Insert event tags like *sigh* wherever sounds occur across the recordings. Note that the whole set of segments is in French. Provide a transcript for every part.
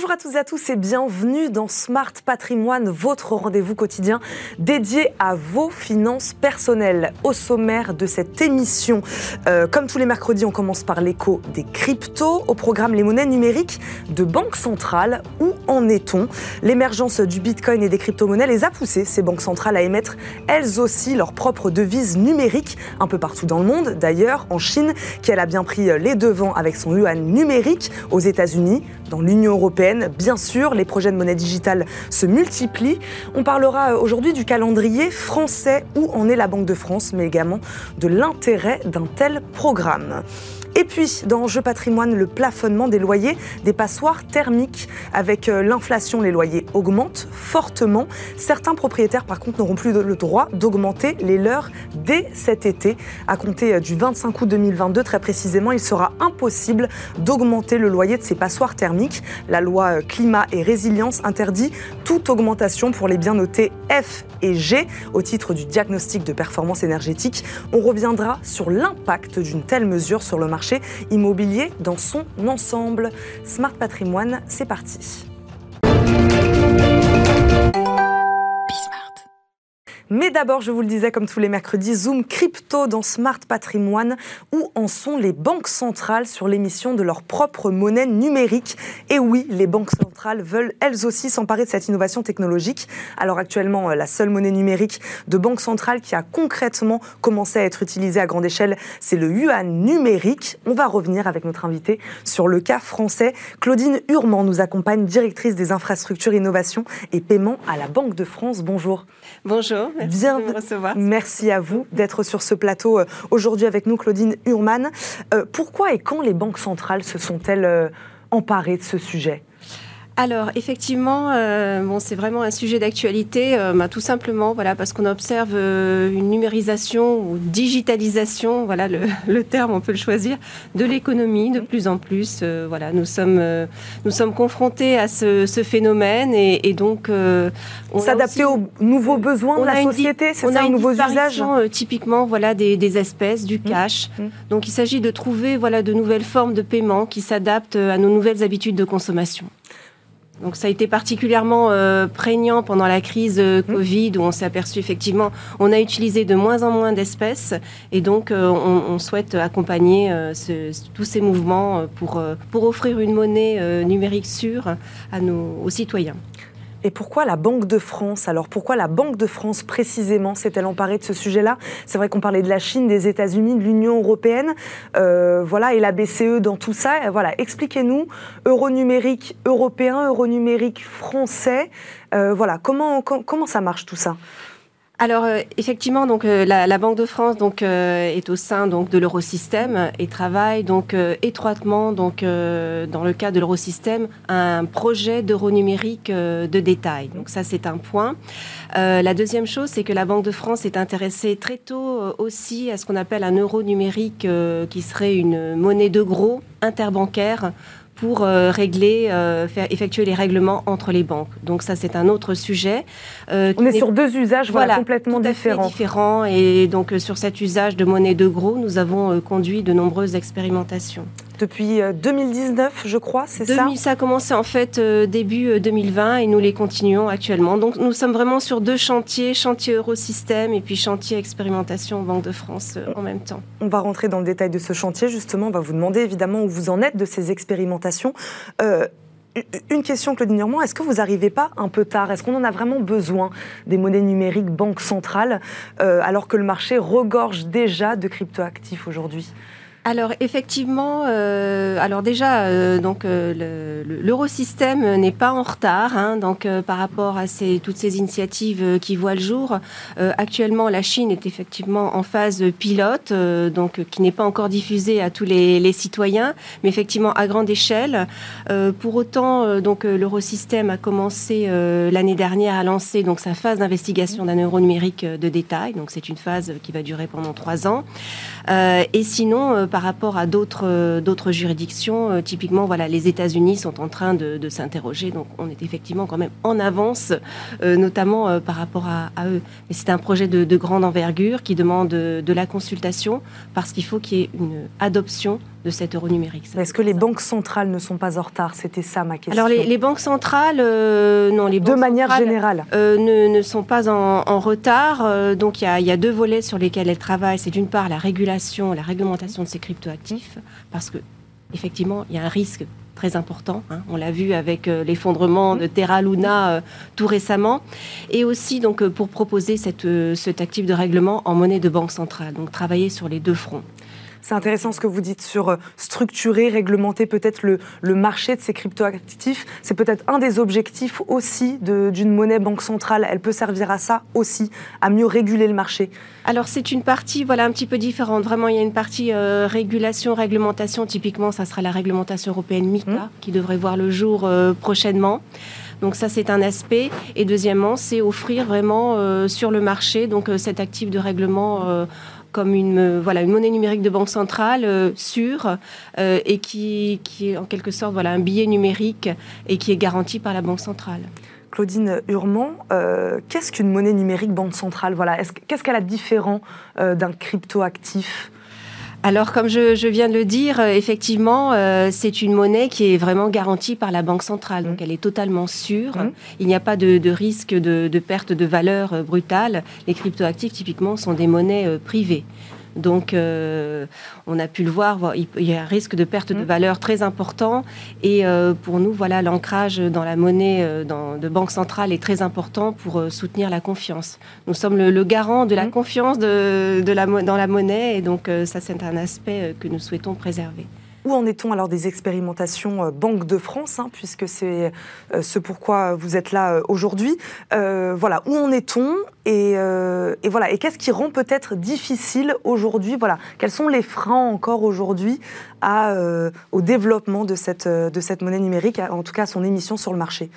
Bonjour à tous et à tous et bienvenue dans Smart Patrimoine, votre rendez-vous quotidien dédié à vos finances personnelles. Au sommaire de cette émission, euh, comme tous les mercredis, on commence par l'écho des cryptos, au programme les monnaies numériques de banque centrale. Où en est-on? L'émergence du bitcoin et des crypto-monnaies les a poussées, ces banques centrales, à émettre elles aussi leurs propres devises numériques, un peu partout dans le monde. D'ailleurs, en Chine, qui elle a bien pris les devants avec son yuan numérique, aux États-Unis, dans l'Union européenne. Bien sûr, les projets de monnaie digitale se multiplient. On parlera aujourd'hui du calendrier français où en est la Banque de France, mais également de l'intérêt d'un tel programme. Et puis, dans Jeu patrimoine, le plafonnement des loyers des passoires thermiques. Avec euh, l'inflation, les loyers augmentent fortement. Certains propriétaires, par contre, n'auront plus le droit d'augmenter les leurs dès cet été. À compter euh, du 25 août 2022, très précisément, il sera impossible d'augmenter le loyer de ces passoires thermiques. La loi euh, climat et résilience interdit toute augmentation pour les biens notés F et G au titre du diagnostic de performance énergétique. On reviendra sur l'impact d'une telle mesure sur le marché immobilier dans son ensemble. Smart Patrimoine, c'est parti. Mais d'abord, je vous le disais, comme tous les mercredis, Zoom Crypto dans Smart Patrimoine. Où en sont les banques centrales sur l'émission de leur propre monnaie numérique Et oui, les banques centrales veulent elles aussi s'emparer de cette innovation technologique. Alors actuellement, euh, la seule monnaie numérique de banque centrale qui a concrètement commencé à être utilisée à grande échelle, c'est le yuan numérique. On va revenir avec notre invité sur le cas français. Claudine Hurman nous accompagne, directrice des infrastructures, innovation et paiement à la Banque de France. Bonjour. Bonjour. *laughs* Merci Bien, de me recevoir. Merci à vous d'être sur ce plateau euh, aujourd'hui avec nous, Claudine Hurman. Euh, pourquoi et quand les banques centrales se sont-elles euh, emparées de ce sujet? Alors effectivement, euh, bon, c'est vraiment un sujet d'actualité, euh, bah, tout simplement, voilà, parce qu'on observe euh, une numérisation ou digitalisation, voilà le, *laughs* le, terme, on peut le choisir, de l'économie de plus en plus. Euh, voilà, nous sommes, euh, nous sommes confrontés à ce, ce phénomène et, et donc s'adapter aux nouveaux besoins de la société, c'est ça, aux nouveaux usages. typiquement, voilà, des, des espèces, du mmh. cash. Mmh. Donc il s'agit de trouver, voilà, de nouvelles formes de paiement qui s'adaptent à nos nouvelles habitudes de consommation. Donc ça a été particulièrement euh, prégnant pendant la crise euh, mmh. Covid où on s'est aperçu effectivement on a utilisé de moins en moins d'espèces et donc euh, on, on, souhaite accompagner euh, ce, tous ces mouvements pour, euh, pour offrir une monnaie euh, numérique sûre à nos, aux citoyens. Et pourquoi la Banque de France Alors pourquoi la Banque de France précisément s'est-elle emparée de ce sujet-là? C'est vrai qu'on parlait de la Chine, des États-Unis, de l'Union européenne, euh, voilà, et la BCE dans tout ça. Voilà, expliquez-nous euro numérique européen, euro numérique français. Euh, voilà, comment, comment ça marche tout ça? Alors euh, effectivement, donc euh, la, Banque de France donc euh, est au sein donc de l'eurosystème et travaille donc étroitement donc dans le cas de l'eurosystème un projet d'euro numérique de détail. Donc ça c'est un point. la deuxième chose c'est que la Banque de France est intéressée très tôt aussi à ce qu'on appelle un euro numérique qui serait une monnaie de gros interbancaire pour euh, régler, euh, faire effectuer les règlements entre les banques. Donc ça, c'est un autre sujet. Euh, On est, est, sur deux usages voilà, complètement différents. différents. Et donc sur cet usage de monnaie de gros, nous avons conduit de nombreuses expérimentations depuis 2019, je crois, c'est ça Ça a commencé en fait euh, début 2020 et nous les continuons actuellement. Donc nous sommes vraiment sur deux chantiers, chantier Eurosystème et puis chantier expérimentation Banque de France euh, en même temps. On va rentrer dans le détail de ce chantier, justement. On va vous demander évidemment où vous en êtes de ces expérimentations. Euh, une question, Claudine Normand, est-ce que vous n'arrivez pas un peu tard? Est-ce qu'on en a vraiment besoin des monnaies numériques banque centrale, euh, alors que le marché regorge déjà de cryptoactifs aujourd'hui? Alors effectivement, euh, alors déjà, euh, donc euh, l'eurosystème le, n'est pas en retard, hein, donc euh, par rapport à ces, toutes ces initiatives euh, qui voient le jour. Actuellement, la Chine est effectivement en phase pilote, donc qui n'est pas encore diffusée à tous les, les, citoyens, mais effectivement à grande échelle. pour autant, donc l'eurosystème a commencé l'année dernière à lancer donc sa phase d'investigation d'un euro numérique de détail. Donc c'est une phase qui va durer pendant trois ans. Et sinon par rapport à d'autres euh, juridictions. Euh, typiquement, voilà, les États-Unis sont en train de, s'interroger. Donc, on est effectivement quand même en avance, euh, notamment euh, par rapport à, eux. Mais c'est un projet de, de, grande envergure qui demande de, de la consultation parce qu'il faut qu'il y ait une adoption de cet euro numérique. Est-ce que les banques centrales ne sont pas en retard? C'était ça ma question. Alors les, banques centrales, non, les banques de manière générale, ne, sont pas en, retard. donc il y, y, a deux volets sur lesquels elles travaillent. C'est d'une part la régulation, la réglementation de ces cryptoactifs, parce que effectivement il y a un risque très important. Hein. On l'a vu avec euh, l'effondrement de Terra Luna euh, tout récemment. Et aussi donc, euh, pour proposer cette, cet actif de règlement en monnaie de banque centrale. Donc travailler sur les deux fronts. C'est intéressant ce que vous dites sur structurer, réglementer peut-être le, le, marché de ces cryptoactifs. C'est peut-être un des objectifs aussi d'une monnaie banque centrale. Elle peut servir à ça aussi, à mieux réguler le marché. Alors c'est une partie voilà un petit peu différente. Vraiment, il y a une partie euh, régulation, réglementation. Typiquement, ça sera la réglementation européenne MICA mmh. qui devrait voir le jour euh, prochainement. Donc ça, c'est un aspect. Et deuxièmement, c'est offrir vraiment euh, sur le marché donc cet actif de règlement comme une, voilà, une monnaie numérique de banque centrale sûre et qui, qui est en quelque sorte voilà, un billet numérique et qui est garanti par la banque centrale. Claudine Hurman, euh, qu'est-ce qu'une monnaie numérique banque centrale? Voilà, Qu'est-ce qu'elle a de différent euh, d'un crypto-actif? Alors, comme je, viens de le dire, euh, effectivement, c'est une monnaie qui est vraiment garantie par la Banque centrale. Donc, mmh. elle est totalement sûre. Mmh. Il n'y a pas de, risque de, de, perte de valeur brutale. Les cryptoactifs, typiquement, sont des monnaies privées. Donc, euh, on a pu le voir, il y a un risque de perte de mmh. valeur très important. Et euh, pour nous, voilà, l'ancrage dans la monnaie euh, de banque centrale est très important pour soutenir la confiance. Nous sommes le, garant de la mmh. confiance de, dans la monnaie, et donc ça, c'est un aspect que nous souhaitons préserver. Où en est-on alors des expérimentations euh, Banque de France, hein, puisque c'est euh, ce pourquoi vous êtes là euh, aujourd'hui. Voilà, où en est-on et, voilà, et qu'est-ce qui rend peut-être difficile aujourd'hui Voilà, quels sont les freins encore aujourd'hui au développement de cette, de cette monnaie numérique, en tout cas à son émission sur le marché?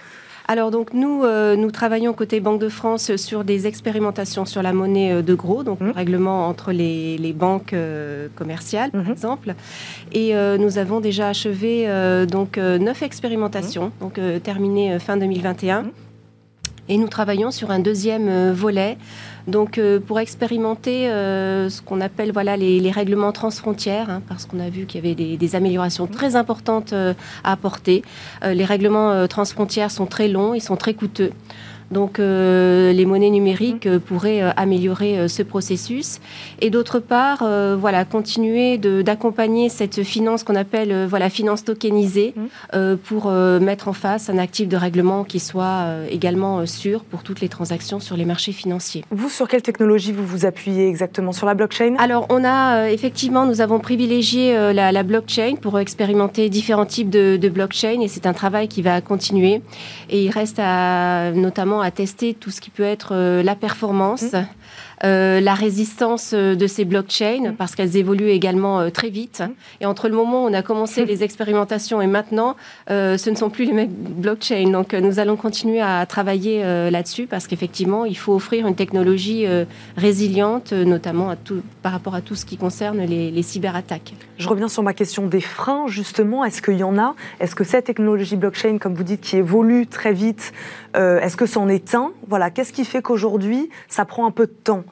Alors donc nous, euh, nous travaillons côté Banque de France sur des expérimentations sur la monnaie euh, de gros, donc le mmh. règlement entre les, banques euh, commerciales par mmh. exemple. Et nous avons déjà achevé donc neuf expérimentations, mmh. donc terminées fin 2021. Et nous travaillons sur un deuxième volet donc, euh, pour expérimenter euh, ce qu'on appelle voilà, les, règlements transfrontières, hein, parce qu'on a vu qu'il y avait des, améliorations très importantes euh, à apporter. les règlements transfrontières sont très longs, ils sont très coûteux. Donc euh, les monnaies numériques euh, pourraient euh, améliorer ce processus. Et d'autre part, voilà, continuer d'accompagner cette finance qu'on appelle voilà, finance tokenisée mmh. pour mettre en face un actif de règlement qui soit également sûr pour toutes les transactions sur les marchés financiers. Vous, sur quelle technologie vous vous appuyez exactement? Sur la blockchain? Alors, on a effectivement, nous avons privilégié la, blockchain pour expérimenter différents types de, de blockchain et c'est un travail qui va continuer. Et il reste à, notamment à tester tout ce qui peut être euh, la performance, mmh. Euh, la résistance euh, de ces blockchains, mm. parce qu'elles évoluent également euh, très vite. Mm. Et entre le moment où on a commencé *laughs* les expérimentations et maintenant, ce ne sont plus les mêmes blockchains. Donc nous allons continuer à travailler là-dessus, parce qu'effectivement, il faut offrir une technologie résiliente, notamment à tout, par rapport à tout ce qui concerne les, les cyberattaques. Je reviens sur ma question des freins, justement. Est-ce qu'il y en a? Est-ce que cette technologie blockchain, comme vous dites, qui évolue très vite, est-ce que c'en est un? Voilà, qu'est-ce qui fait qu'aujourd'hui, ça prend un peu de temps?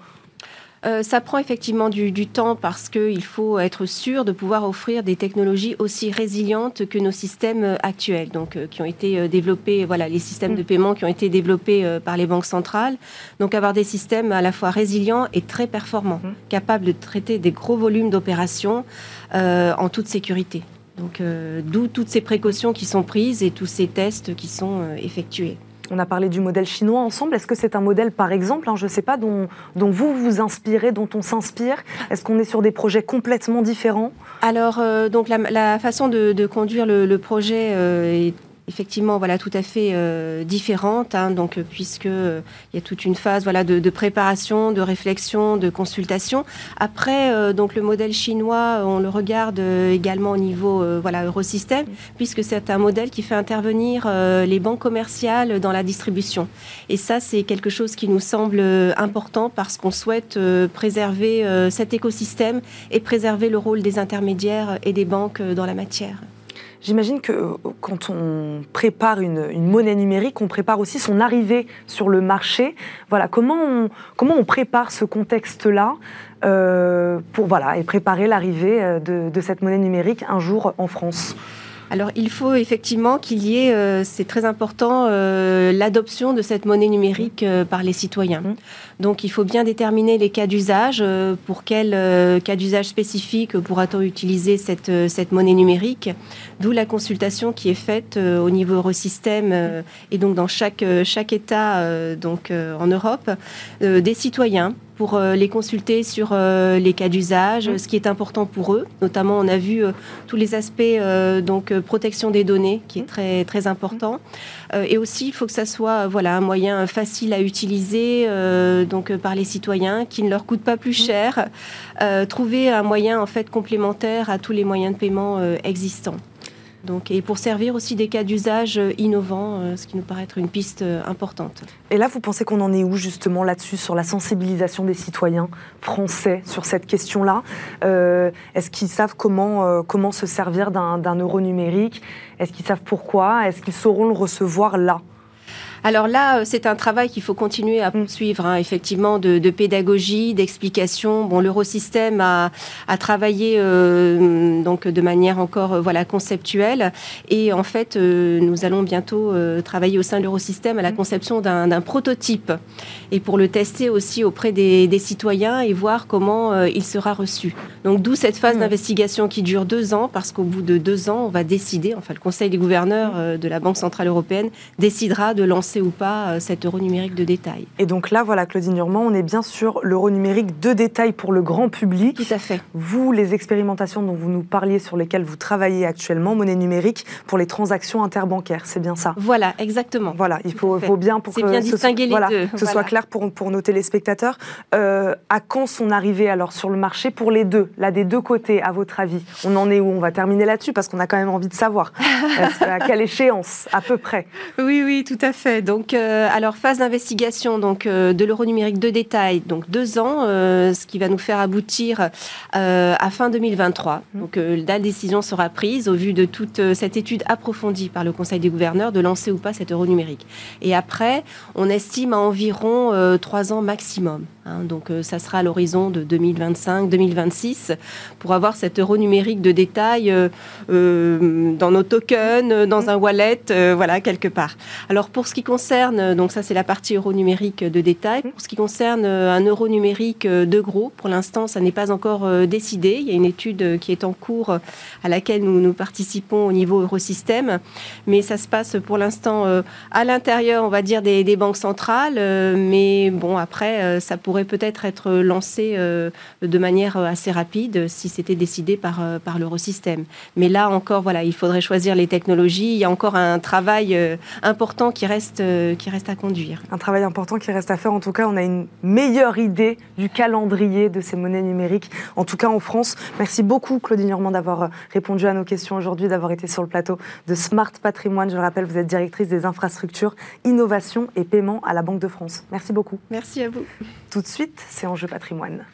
Euh, ça prend effectivement du, temps parce qu'il faut être sûr de pouvoir offrir des technologies aussi résilientes que nos systèmes euh, actuels, donc euh, qui ont été développés, voilà, les systèmes de mm. paiement qui ont été développés par les banques centrales. Donc avoir des systèmes à la fois résilients et très performants, mm. capables de traiter des gros volumes d'opérations en toute sécurité. Donc d'où toutes ces précautions qui sont prises et tous ces tests qui sont effectués. On a parlé du modèle chinois ensemble. Est-ce que c'est un modèle, par exemple, hein, je ne sais pas, dont, vous vous inspirez, dont on s'inspire? Est-ce qu'on est sur des projets complètement différents? Alors, euh, donc la, façon de, conduire le, projet euh, est effectivement voilà tout à fait euh, différente hein, donc euh, puisque euh, il y a toute une phase voilà de, préparation de réflexion de consultation. Après donc le modèle chinois on le regarde également au niveau voilà eurosystème puisque c'est un modèle qui fait intervenir les banques commerciales dans la distribution. Et ça c'est quelque chose qui nous semble important parce qu'on souhaite préserver cet écosystème et préserver le rôle des intermédiaires et des banques dans la matière j'imagine que euh, quand on prépare une, monnaie numérique, on prépare aussi son arrivée sur le marché. Voilà, comment on, comment on prépare ce contexte-là euh, pour voilà et préparer l'arrivée de cette monnaie numérique un jour en France? Alors, il faut effectivement qu'il y ait, euh, c'est très important, euh, l'adoption de cette monnaie numérique euh, par les citoyens. Mmh. Donc, il faut bien déterminer les cas d'usage. pour quel cas d'usage spécifique pourra-t-on utiliser cette, cette monnaie numérique D'où la consultation qui est faite au niveau Eurosystème et donc dans chaque, chaque État donc, en Europe des citoyens pour euh, les consulter sur euh, les cas d'usage, mmh. ce qui est important pour eux. Notamment, on a vu euh, tous les aspects donc protection des données, qui est mmh. très très important. Mmh. et aussi, il faut que ça soit voilà un moyen facile à utiliser donc par les citoyens, qui ne leur coûte pas plus cher. trouver un moyen en fait complémentaire à tous les moyens de paiement existants. Et pour servir aussi des cas d'usage euh, innovants, euh, ce qui nous paraît être une piste euh, importante. Et là, vous pensez qu'on en est où justement là-dessus, sur la sensibilisation des citoyens français sur cette question-là? Est-ce qu'ils savent comment, comment se servir d'un euro numérique? Est-ce qu'ils savent pourquoi? Est-ce qu'ils sauront le recevoir là? Alors là, euh, c'est un travail qu'il faut continuer à poursuivre, hein, effectivement, de, pédagogie, d'explication. Bon, l'eurosystème a, a, travaillé euh, donc de manière encore euh, voilà conceptuelle, et en fait, nous allons bientôt travailler au sein de l'eurosystème à la conception d'un prototype, et pour le tester aussi auprès des, citoyens et voir comment il sera reçu. Donc d'où cette phase mm. d'investigation qui dure deux ans, parce qu'au bout de deux ans, on va décider, enfin le Conseil des gouverneurs de la Banque centrale européenne décidera de lancer ou pas euh, cet euro numérique de détail. Et donc là, voilà, Claudine Urmand, on est bien sur l'euro numérique de détail pour le grand public. Tout à fait. Vous, les expérimentations dont vous nous parliez, sur lesquelles vous travaillez actuellement, monnaie numérique pour les transactions interbancaires, c'est bien ça? Voilà, exactement. Voilà, il faut, faut bien pour que, bien distinguer ce, les deux. que ce soit clair pour, pour nos téléspectateurs. Euh, à quand son arrivée alors sur le marché pour les deux, là des deux côtés, à votre avis? On en est où? On va terminer là-dessus parce qu'on a quand même envie de savoir *laughs* à quelle échéance, à peu près? Oui, oui, tout à fait. Donc, euh, alors phase d'investigation donc euh, de l'euro numérique de détail, donc deux ans, euh, ce qui va nous faire aboutir à fin 2023. Mmh. Donc la décision sera prise au vu de toute cette étude approfondie par le Conseil des gouverneurs de lancer ou pas cet euro numérique. Et après, on estime à environ trois ans maximum. Hein. donc ça sera à l'horizon de 2025-2026 pour avoir cet euro numérique de détail dans nos tokens, dans un wallet, voilà quelque part. Alors pour ce qui concerne, euh, donc ça c'est la partie euro numérique de détail. Pour ce qui concerne euh, un euro numérique euh, de gros, pour l'instant ça n'est pas encore décidé. Il y a une étude qui est en cours à laquelle nous, nous participons au niveau Eurosystème, mais ça se passe pour l'instant à l'intérieur, on va dire, des, banques centrales. Mais bon, après, ça pourrait peut-être être lancé de manière assez rapide si c'était décidé par, par l'Eurosystème. Mais là encore, voilà, il faudrait choisir les technologies. Il y a encore un travail important qui reste, qui reste à conduire. Un travail important qui reste à faire. En tout cas, on a une meilleure idée du calendrier de ces monnaies numériques, en tout cas en France. Merci beaucoup, Claudine Normand, d'avoir euh, répondu à nos questions aujourd'hui, d'avoir été sur le plateau de Smart Patrimoine. Je le rappelle, vous êtes directrice des infrastructures, innovation et paiement à la Banque de France. Merci beaucoup. Merci à vous. Tout de suite, c'est Enjeu Patrimoine.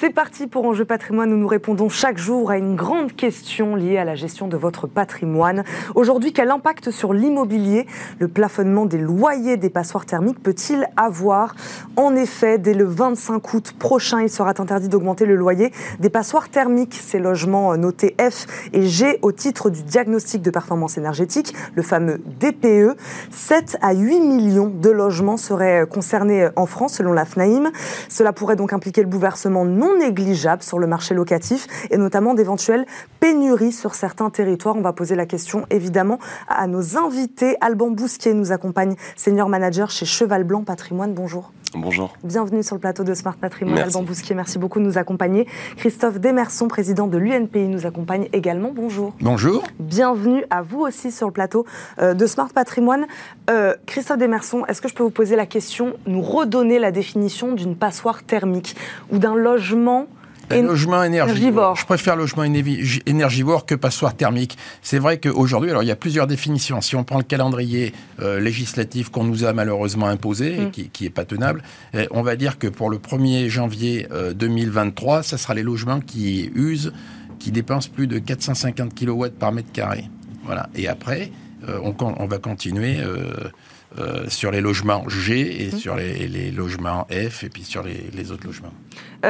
C'est parti pour Enjeu patrimoine où nous répondons chaque jour à une grande question liée à la gestion de votre patrimoine. Aujourd'hui, quel impact sur l'immobilier le plafonnement des loyers des passoires thermiques peut-il avoir? En effet, dès le 25 août prochain, il sera interdit d'augmenter le loyer des passoires thermiques, ces logements notés F et G au titre du diagnostic de performance énergétique, le fameux DPE. 7 à 8 millions de logements seraient concernés en France selon la FNAIM. Cela pourrait donc impliquer le bouleversement non négligeable sur le marché locatif et notamment d'éventuelles pénuries sur certains territoires. On va poser la question évidemment à nos invités. Alban Bousquier nous accompagne, senior manager chez Cheval Blanc Patrimoine. Bonjour. Bonjour. Bienvenue sur le plateau de Smart Patrimoine. Alban Bousquier, merci beaucoup de nous accompagner. Christophe Demerson, président de l'UNPI, nous accompagne également. Bonjour. Bonjour. Bienvenue à vous aussi sur le plateau euh, de Smart Patrimoine. Euh, Christophe Demerson, est-ce que je peux vous poser la question, nous redonner la définition d'une passoire thermique ou d'un logement logement énergivore. Je préfère logement énergivore que passoire thermique. C'est vrai qu'aujourd'hui, alors il y a plusieurs définitions. Si on prend le calendrier euh, législatif qu'on nous a malheureusement imposé et mm. qui, n'est pas tenable, eh, on va dire que pour le 1er janvier 2023, euh, ça sera les logements qui usent, qui dépensent plus de 450 kW par mètre carré. Voilà. Et après, euh, on, on, va continuer euh, sur les logements G et mmh. sur les, logements F et puis sur les, autres logements.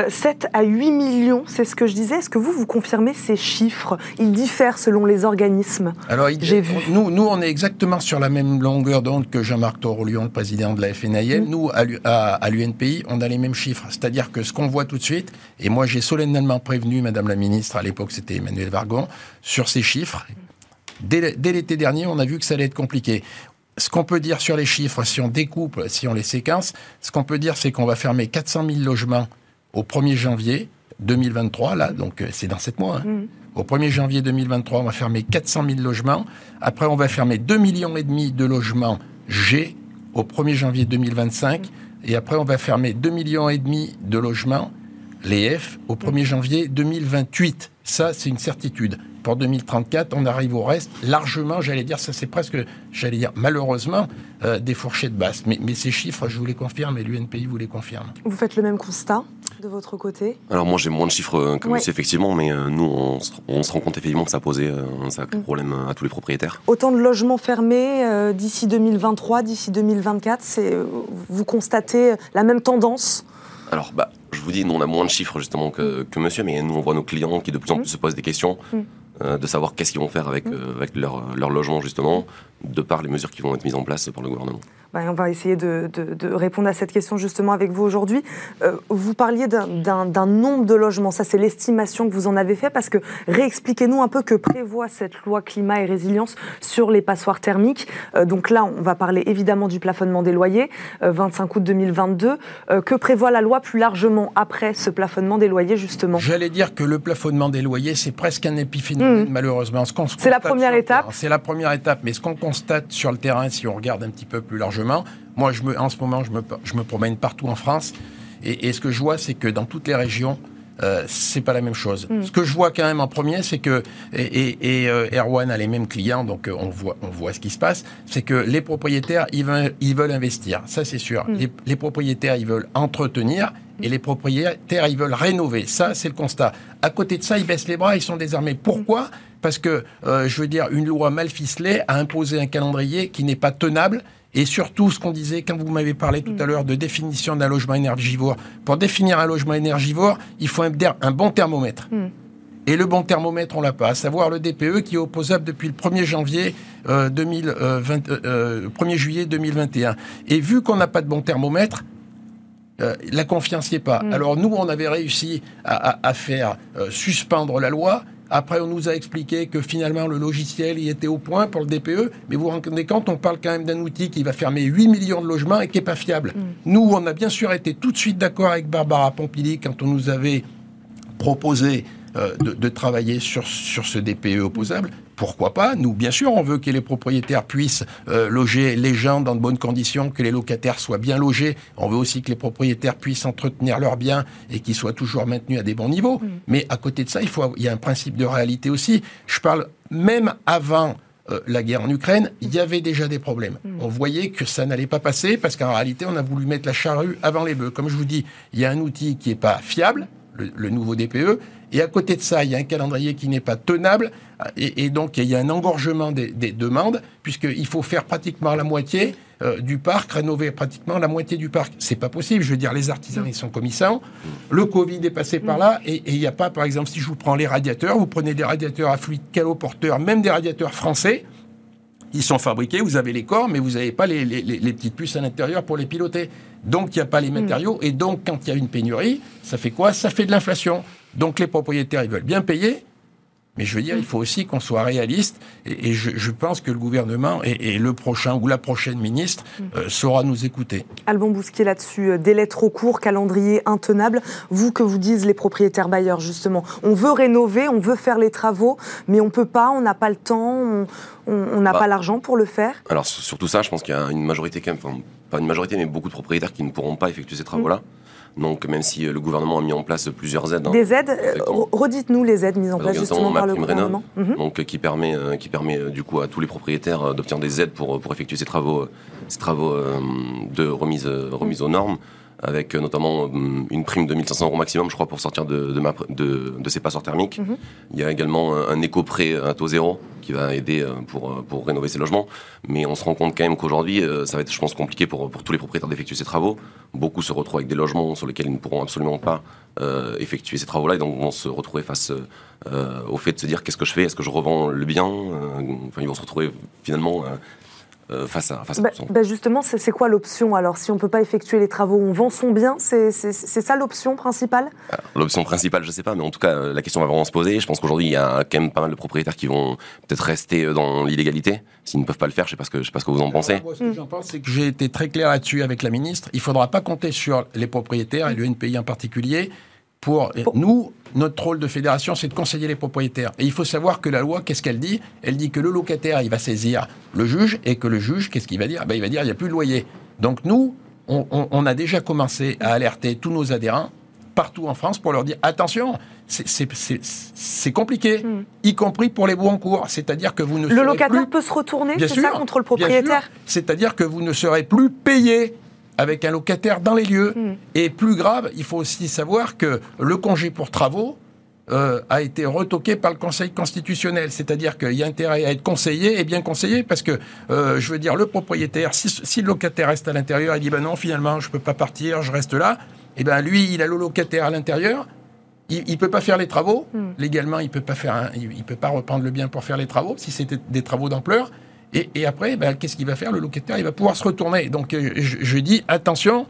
7 euh, à 8 millions, c'est ce que je disais. Est-ce que vous, vous confirmez ces chiffres? Ils diffèrent selon les organismes Alors, J'ai vu. Nous, nous, on est exactement sur la même longueur d'onde que Jean-Marc Torolion, le président de la FNIL. Mmh. Nous, à l'UNPI, on a les mêmes chiffres. C'est-à-dire que ce qu'on voit tout de suite, et moi j'ai solennellement prévenu Madame la ministre, à l'époque c'était Emmanuel Vargon, sur ces chiffres. Dès, dès l'été dernier, on a vu que ça allait être compliqué ce qu'on peut dire sur les chiffres, si on découpe, si on les séquence, ce qu'on peut dire, c'est qu'on va fermer 400 000 logements au 1er janvier 2023, là, donc euh, c'est dans 7 mois. Hein. Mm. Au 1er janvier 2023, on va fermer 400 000 logements. Après, on va fermer 2,5 millions et demi de logements G au 1er janvier 2025. Et après, on va fermer 2,5 millions et demi de logements, les F, au 1er janvier 2028. Ça, c'est une certitude pour 2034, on arrive au reste largement, j'allais dire, ça c'est presque, j'allais dire, malheureusement, euh, des fourchettes basses. Mais, mais, ces chiffres, je vous les confirme et l'UNPI vous les confirme. Vous faites le même constat de votre côté? Alors moi j'ai moins de chiffres euh, que vous, effectivement, mais euh, nous on, se rend compte effectivement que ça posait un sacré mm. problème à tous les propriétaires. Autant de logements fermés d'ici 2023, d'ici 2024, c'est, vous constatez la même tendance alors, bah, je vous dis, nous, on a moins de chiffres justement que, que monsieur, mais nous, on voit nos clients qui de plus en plus se posent des questions. Mm. Euh, de savoir qu'est-ce qu'ils vont faire avec, euh, avec leur, leur, logement, justement, de par les mesures qui vont être mises en place par le gouvernement. Bah, on va essayer de, répondre à cette question justement avec vous aujourd'hui. Euh, vous parliez d'un nombre de logements, ça c'est l'estimation que vous en avez fait, parce que réexpliquez-nous un peu que prévoit cette loi climat et résilience sur les passoires thermiques. Euh, donc là, on va parler évidemment du plafonnement des loyers, 25 euh, août 2022. que prévoit la loi plus largement après ce plafonnement des loyers justement? J'allais dire que le plafonnement des loyers, c'est presque un épiphénomène mmh. Malheureusement. C'est la première étape C'est la première étape, mais ce qu'on constate sur le terrain, si on regarde un petit peu plus largement, moi, je me, en ce moment, je me, je me promène partout en France. Et, ce que je vois, c'est que dans toutes les régions, euh, c'est pas la même chose. Hmm. Ce que je vois quand même en premier, c'est que et, et, euh, Erwan a les mêmes clients, donc euh, on voit on voit ce qui se passe. C'est que les propriétaires ils veulent ils veulent investir, ça c'est sûr. Hmm. Les, les, propriétaires ils veulent entretenir et les propriétaires ils veulent rénover. Ça c'est le constat. À côté de ça, ils baissent les bras, ils sont désarmés. Pourquoi? Hmm. Parce que je veux dire, une loi mal ficelée a imposé un calendrier qui n'est pas tenable et surtout, ce qu'on disait, quand vous m'avez parlé tout à l'heure de définition d'un logement énergivore, pour définir un logement énergivore, il faut un, bon thermomètre. Hmm. Et le bon thermomètre, on l'a pas, à savoir le DPE qui est opposable depuis le 1er janvier 2020, euh, 1er euh, juillet 2021. Et vu qu'on n'a pas de bon thermomètre, euh, la confiance n'y est pas. Hmm. Alors nous, on avait réussi à, faire suspendre la loi après, on nous a expliqué que finalement, le logiciel y était au point pour le DPE. Mais vous vous rendez compte, on parle quand même d'un outil qui va fermer 8 millions de logements et qui n'est pas fiable. Mm. Nous, on a bien sûr été tout de suite d'accord avec Barbara Pompili quand on nous avait proposé euh, de, travailler sur, sur ce DPE opposable. Pourquoi pas Nous, bien sûr, on veut que les propriétaires puissent euh, loger les gens dans de bonnes conditions, que les locataires soient bien logés. On veut aussi que les propriétaires puissent entretenir leurs biens et qu'ils soient toujours maintenus à des bons niveaux. Mm. Mais à côté de ça, il, faut, il y a un principe de réalité aussi. Je parle même avant euh, la guerre en Ukraine, il y avait déjà des problèmes. Mm. On voyait que ça n'allait pas passer parce qu'en réalité, on a voulu mettre la charrue avant les bœufs. Comme je vous dis, il y a un outil qui n'est pas fiable, le, nouveau DPE. Et à côté de ça, il y a un calendrier qui n'est pas tenable. Et, donc, il y a un engorgement des, demandes, puisqu'il faut faire pratiquement la moitié euh, du parc, rénover pratiquement la moitié du parc. C'est pas possible. Je veux dire, les artisans, ils sont commissaires. Le Covid est passé par là. Et il n'y a pas, par exemple, si je vous prends les radiateurs, vous prenez des radiateurs à fluide caloporteur, même des radiateurs français. Ils sont fabriqués, vous avez les corps, mais vous n'avez pas les, petites puces à l'intérieur pour les piloter. Donc, il n'y a pas les mm. matériaux. Et donc, quand il y a une pénurie, ça fait quoi? Ça fait de l'inflation. Donc, les propriétaires, ils veulent bien payer, mais je veux dire, il faut aussi qu'on soit réaliste. Et, je, pense que le gouvernement et, le prochain ou la prochaine ministre mm. euh, saura nous écouter. Alban Bousquier là-dessus, euh, délai trop court, calendrier intenable. Vous, que vous disent les propriétaires bailleurs, justement? On veut rénover, on veut faire les travaux, mais on ne peut pas, on n'a pas le temps, on n'a bah. pas l'argent pour le faire? Alors, surtout ça, je pense qu'il y a une majorité quand même pas une majorité, mais beaucoup de propriétaires qui ne pourront pas effectuer ces travaux-là. Donc, même si le gouvernement a mis en place plusieurs aides. Hein, des aides Redites-nous les aides mises en place justement par le gouvernement. Mhm. Donc, qui permet, qui permet du coup à tous les propriétaires d'obtenir des aides pour, pour effectuer ces travaux, ces travaux de remise, remise aux normes avec euh, notamment euh, une prime de 1500 euros maximum, je crois, pour sortir de, de, ma, de, de ces passeurs thermiques. Mhm. Il y a également un, éco-prêt à taux zéro qui va aider euh, pour, pour rénover ces logements. Mais on se rend compte quand même qu'aujourd'hui, ça va être, je pense, compliqué pour, pour tous les propriétaires d'effectuer ces travaux. Beaucoup se retrouvent avec des logements sur lesquels ils ne pourront absolument pas effectuer ces travaux-là et donc vont se retrouver face au fait de se dire qu'est-ce que je fais? Est-ce que je revends le bien Enfin, ils vont se retrouver finalement euh, face à, face bah, bah, Justement, c'est quoi l'option Alors, si on ne peut pas effectuer les travaux, on vend son bien C'est ça l'option principale? L'option principale, je ne sais pas, mais en tout cas, la question va vraiment se poser. Je pense qu'aujourd'hui, il y a quand même pas mal de propriétaires qui vont peut-être rester euh, dans l'illégalité s'ils ne peuvent pas le faire. Je ne sais, pas ce que, sais pas ce que vous en pensez. ce que j'en pense, c'est que j'ai été très clair là-dessus avec la ministre. Il ne faudra pas compter sur les propriétaires et le NPI en particulier pour, nous, notre rôle de fédération, c'est de conseiller les propriétaires. Et il faut savoir que la loi, qu'est-ce qu'elle dit? Elle dit que le locataire, il va saisir le juge, et que le juge, qu'est-ce qu'il va dire? Ben, Il va dire, il n'y a plus de loyer. Donc nous, on, a déjà commencé à alerter tous nos adhérents partout en France pour leur dire, attention, c'est compliqué, hmm. y compris pour les baux en cours. C'est-à-dire que vous ne Le locataire peut se retourner, c'est ça, contre le propriétaire? C'est-à-dire que vous ne serez plus payé avec un locataire dans les lieux. Hmm. Et plus grave, il faut aussi savoir que le congé pour travaux euh, a été retoqué par le Conseil constitutionnel. C'est-à-dire qu'il y a intérêt à être conseillé et bien conseillé parce que, euh, je veux dire, le propriétaire, si, le locataire reste à l'intérieur, il dit ben non, finalement, je ne peux pas partir, je reste là. Et eh ben lui, il a le locataire à l'intérieur. Il ne peut pas faire les travaux. Hmm. Légalement, il ne peut, pas faire il, peut pas reprendre le bien pour faire les travaux, si c'était des travaux d'ampleur. Et, après, ben, qu'est-ce qu'il va faire Le locataire, il va pouvoir se retourner. Donc, euh, je, je dis, attention,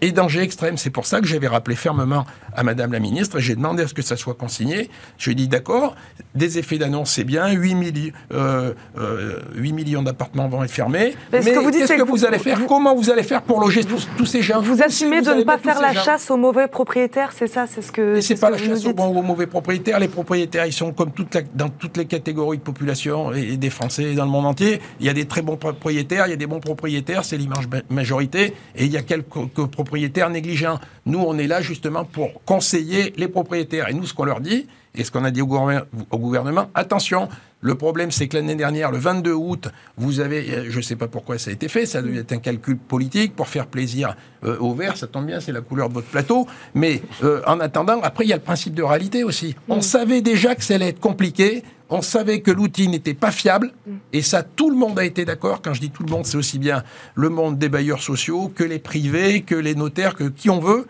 et danger extrême. C'est pour ça que j'avais rappelé fermement à Madame la Ministre et j'ai demandé à ce que ça soit consigné. Je lui ai dit d'accord, des effets d'annonce c'est bien, 8, euh, euh, millions d'appartements vont être fermés. Mais, ce que vous qu'est-ce que, vous allez faire Comment vous allez faire pour loger tous, ces gens Vous assumez de ne pas faire la chasse aux mauvais propriétaires, c'est ça C'est ce que. Mais c'est pas la chasse aux, mauvais propriétaires. Les propriétaires, ils sont comme toute dans toutes les catégories de population et, des Français dans le monde entier. Il y a des très bons propriétaires, il y a des bons propriétaires, c'est l'immense majorité, et il y a quelques propriétaires propriétaires négligents. Nous, on est là justement pour conseiller les propriétaires. Et nous, ce qu'on leur dit, et ce qu'on a dit au gouvernement, attention, le problème, c'est que l'année dernière, le 22 août, vous avez, euh, je ne sais pas pourquoi ça a été fait, ça devait être un calcul politique pour faire plaisir euh, aux Verts, ça tombe bien, c'est la couleur de votre plateau. Mais euh, en attendant, après, il y a le principe de réalité aussi. On savait déjà que ça allait être compliqué on savait que l'outil n'était pas fiable, et ça, tout le monde a été d'accord. Quand je dis tout le monde, c'est aussi bien le monde des bailleurs sociaux que les privés, que les notaires, que qui on veut.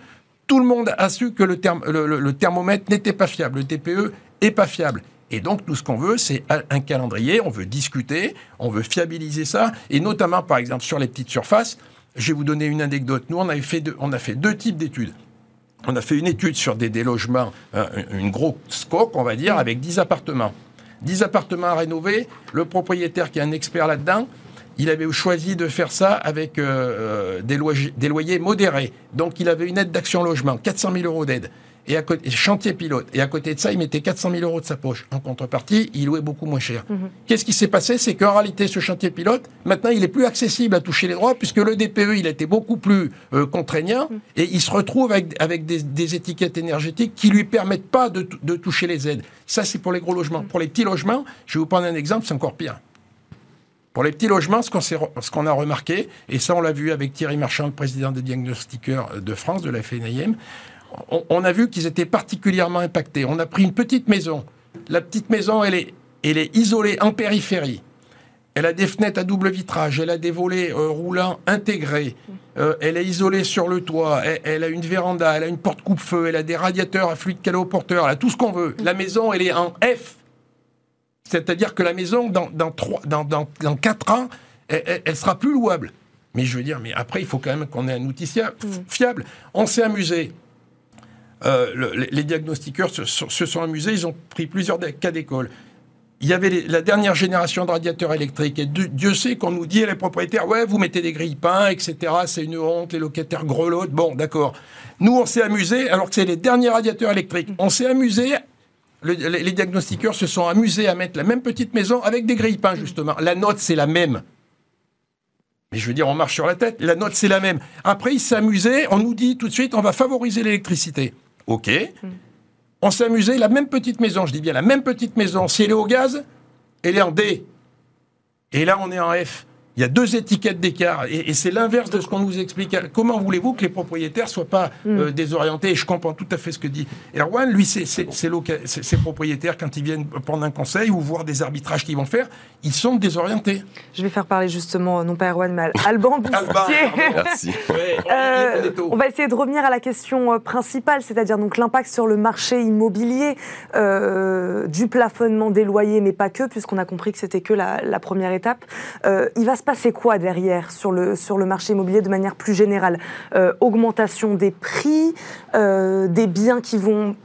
Tout le monde a su que le, thermomètre n'était pas fiable, le TPE est pas fiable. Et donc, nous, ce qu'on veut, c'est un calendrier, on veut discuter, on veut fiabiliser ça, et notamment, par exemple, sur les petites surfaces. Je vais vous donner une anecdote. Nous, on, fait a fait deux types d'études. On a fait une étude sur des délogements, euh, une grosse scope, on va dire, avec 10 appartements. 10 appartements à rénover. Le propriétaire qui est un expert là-dedans, il avait choisi de faire ça avec euh, euh, des, loyers, des, loyers, modérés. Donc il avait une aide d'action logement, 400 000 euros d'aide et à côté, chantier pilote. Et à côté de ça, il mettait 400 000 euros de sa poche. En contrepartie, il louait beaucoup moins cher. Mhm. Qu'est-ce qui s'est passé? C'est qu'en réalité, ce chantier pilote, maintenant, il est plus accessible à toucher les droits, puisque le DPE, il était beaucoup plus euh, contraignant, mhm. et il se retrouve avec, avec des, étiquettes énergétiques qui lui permettent pas de, de toucher les aides. Ça, c'est pour les gros logements. Mhm. Pour les petits logements, je vais vous prendre un exemple, c'est encore pire. Pour les petits logements, ce qu'on, a remarqué, et ça on l'a vu avec Thierry Marchand, le président des diagnostiqueurs de France, de la FNIM, on, a vu qu'ils étaient particulièrement impactés. On a pris une petite maison. La petite maison, elle est, elle est isolée en périphérie. Elle a des fenêtres à double vitrage, elle a des volets euh, roulants intégrés, euh, elle est isolée sur le toit, elle, a une véranda, elle a une porte coupe-feu, elle a des radiateurs à fluide caloporteur, elle a tout ce qu'on veut. La maison, elle est en F. C'est-à-dire que la maison, dans, dans, dans, 4 ans, elle, elle, sera plus louable. Mais je veux dire, mais après, il faut quand même qu'on ait un outil fiable. On s'est amusé. Euh, les diagnostiqueurs se, sont amusés, ils ont pris plusieurs cas d'école. Il y avait la dernière génération de radiateurs électriques. Et Dieu sait qu'on nous dit, les propriétaires, ouais, vous mettez des grilles peints, etc. C'est une honte, les locataires grelottent. Bon, d'accord. Nous, on s'est amusés, alors que c'est les derniers radiateurs électriques. On s'est les, diagnostiqueurs se sont amusés à mettre la même petite maison avec des grilles peints, justement. La note, c'est la même. Mais je veux dire, on marche sur la tête. La note, c'est la même. Après, ils s'amusaient. On nous dit tout de suite, on va favoriser l'électricité. OK. On s'amusait. La même petite maison, je dis bien la même petite maison, si elle est au gaz, elle est en D. Et là, on est en F. Il y a deux étiquettes d'écart. Et, et c'est l'inverse de ce qu'on nous explique. Comment voulez-vous que les propriétaires soient pas euh, désorientés? Et je comprends tout à fait ce que dit Erwan. Lui, c'est ces propriétaires, quand ils viennent prendre un conseil ou voir des arbitrages qu'ils vont faire, ils sont désorientés. Je vais faire parler justement, non pas Erwan, mais Al- Alban *laughs* pardon. *laughs* Merci. Euh, on va essayer de revenir à la question euh, principale, c'est-à-dire donc l'impact sur le marché immobilier euh, du plafonnement des loyers, mais pas que, puisqu'on a compris que c'était que la, la première étape. Euh, il va se passer quoi derrière sur le, sur le marché immobilier de manière plus générale? Euh, Augmentation des prix, euh, des biens qui vont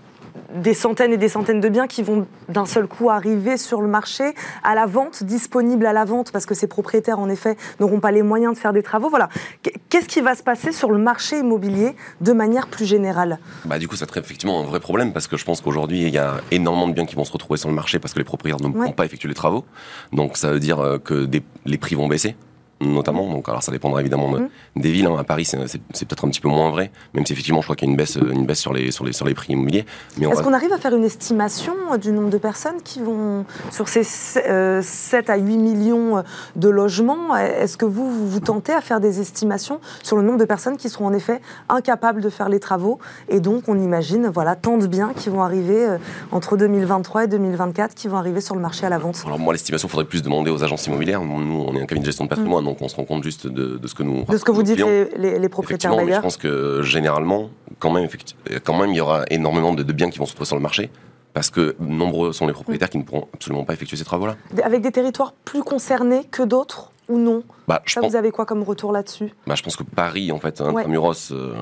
des centaines et des centaines de biens qui vont d'un seul coup arriver sur le marché à la vente, disponibles à la vente, parce que ces propriétaires, en effet, n'auront pas les moyens de faire des travaux. Voilà. Qu- Qu'est-ce qui va se passer sur le marché immobilier de manière plus générale? Bah, du coup, ça serait effectivement un vrai problème parce que je pense qu'aujourd'hui, il y a énormément de biens qui vont se retrouver sur le marché parce que les propriétaires ne Ouais. pas effectuer les travaux. Donc, ça veut dire euh, que des- les prix vont baisser notamment. Donc, alors ça dépendra évidemment de- Mhm. des villes. hein. À Paris, c'est peut-être un petit peu moins vrai, même si effectivement, je crois qu'il y a une baisse, euh, une baisse sur les sur les sur les prix immobiliers. Est-ce va- qu'on arrive à faire une estimation euh, du nombre de personnes qui vont, sur ces euh, 7 à 8 millions euh, de logements, est-ce que vous, vous vous tentez à faire des estimations sur le nombre de personnes qui seront en effet incapables de faire les travaux? Et donc, on imagine, voilà, tant de biens qui vont arriver euh, entre 2023 et 2024 qui vont arriver sur le marché à la vente. alors moi, l'estimation, faudrait plus demander aux agences immobilières. Nous, on est un cabinet de gestion de patrimoine, donc on se rend compte juste de, de ce que nous. Mm. De ce que vous dites les, les- les propriétaires mais je bailleurs pense que généralement, quand même, effecti- quand même, il y aura énormément de, de biens qui vont se retrouver sur le marché. Parce que nombreux sont les propriétaires qui ne pourront absolument pas effectuer ces travaux-là. Avec des territoires plus concernés que d'autres ou non? Bah, je, Ça, pense, vous avez quoi comme retour là-dessus? Bah, je pense que Paris, en fait, hein, Ouais. Intramuros, euh,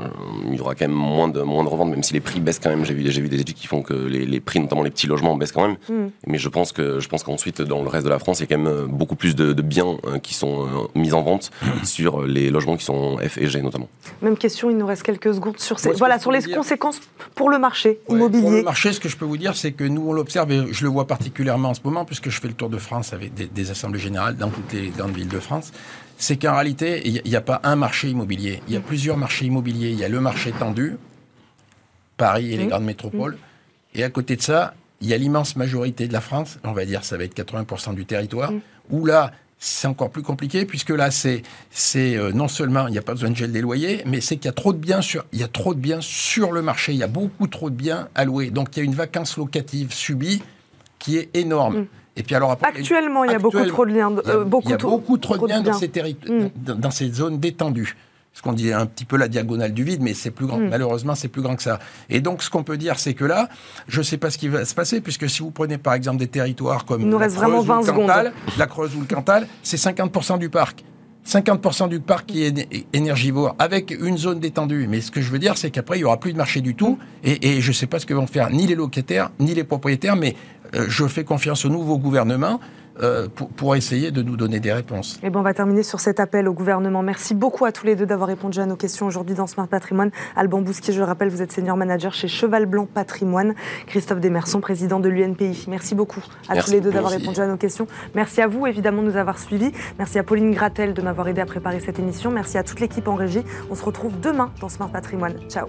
il y aura quand même moins de, moins de reventes, même si les prix baissent quand même. J'ai vu, j'ai vu des études qui font que les, les prix, notamment les petits logements, baissent quand même. Hmm. Mais je pense que je pense qu'ensuite, dans le reste de la France, il y a quand même euh, beaucoup plus de, de biens euh, qui sont euh, mis en vente sur les logements qui sont F et G, notamment. Même question, il nous reste quelques secondes sur, ces, Moi, voilà, sur les dire- conséquences pour le marché Ouais, Pour immobilier. le marché, ce que je peux vous dire, c'est que nous, on l'observe, et je le vois particulièrement en ce moment, puisque je fais le tour de France avec des, des assemblées générales dans toutes les grandes villes de France, c'est qu'en réalité, il n'y a, pas un marché immobilier. Il y a plusieurs marchés immobiliers. Il y a le marché tendu, Paris et les Mmh. grandes métropoles. Et à côté de ça, il y a l'immense majorité de la France, on va dire ça va être 80% du territoire, où là, c'est encore plus compliqué, puisque là, c'est c'est euh, non seulement il n'y a pas besoin de gel des loyers, mais c'est qu'il y a trop de biens sur il y a trop de biens sur le marché. Il y a beaucoup trop de biens à louer. Donc il y a une vacance locative subie qui est énorme. Et puis alors après, Actuellement, il y a beaucoup trop de liens, euh, beaucoup, il y a trop- beaucoup trop, trop de biens dans ces, terri- Mm. dans, dans ces zones détendues. Ce qu'on dit un petit peu la diagonale du vide, mais c'est plus grand. Mm. Malheureusement, c'est plus grand que ça. Et donc, ce qu'on peut dire, c'est que là, je ne sais pas ce qui va se passer, puisque si vous prenez par exemple des territoires comme nous la reste vraiment Creuse ou 20 le secondes. Cantal, la Creuse ou le Cantal, c'est 50% du parc. 50% du parc qui est éne- énergivore, avec une zone détendue. Mais ce que je veux dire, c'est qu'après, il n'y aura plus de marché du tout. Et, et je ne sais pas ce que vont faire ni les locataires, ni les propriétaires, mais je fais confiance au nouveau gouvernement euh, pour, pour essayer de nous donner des réponses. Eh ben, on va terminer sur cet appel au gouvernement. Merci beaucoup à tous les deux d'avoir répondu à nos questions aujourd'hui dans Smart Patrimoine. Alban Bousquier, je le rappelle, vous êtes senior manager chez Cheval Blanc Patrimoine. Christophe Desmerson, président de l'UNPI. Merci beaucoup à Merci tous les deux d'avoir répondu à nos questions. Merci à vous, évidemment, de nous avoir suivis. Merci à Pauline Gratel de m'avoir aidé à préparer cette émission. Merci à toute l'équipe en régie. On se retrouve demain dans Smart Patrimoine. Ciao.